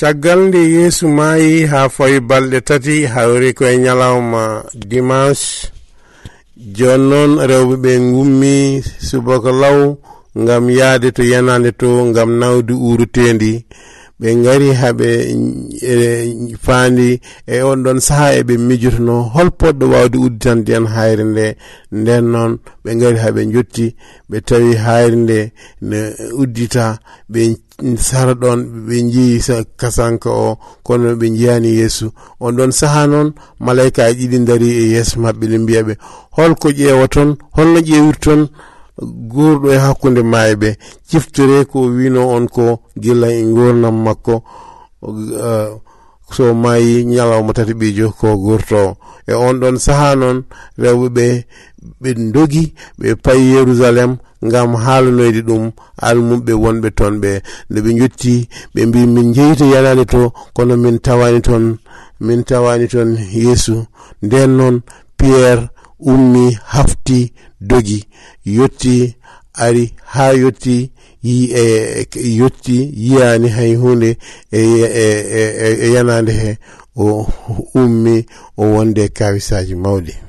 caggal nde yeesu maayi haa fawi balɗe tati hawri koye ñalawma dimanche. Jooni noon rewɓe ɓe ngummi subaka law ngam yahde to yanande to ngam nawde uurutendi ɓe gari haaɓe e, faandi e on ɗon saaha eɓe mijotono hol poɗɗo wawde udditande en hayre nde. Nden noon ɓe gari haɓe jotti ɓe tawi hayre nde ne uddita ɓe sara ɗon ɓe jeeyi kasanka o kono ɓe jeyani yeesu. On ɗon saaha noon malaikaji ɗiɗi daari e yeeso mabɓe ne mbiyaɓe holko ƴeewa toon holno ƴeewiri toon gurɗo e hakkude maayo ɓe ciftore ko wino on ko gilla e gurnam makko uh, so mayi ñalawma tati ɓijo ko gurto. E on ɗon saaha noon rewɓeɓe ɓe dogi ɓe payi yerusalem ngam haalanoyde ɗum almumɓe wonɓe toon ɓe nde ɓe jotti ɓe mbi min jeyito yanade to kono min tawani toon min tawani toon yeesu. Nden noon pierre ummi hafti dogi yetti ari ha yetti e yetti yiyani hay hunde e, e, e, e yanade he o ummi o wonde kawisaji mawɗi.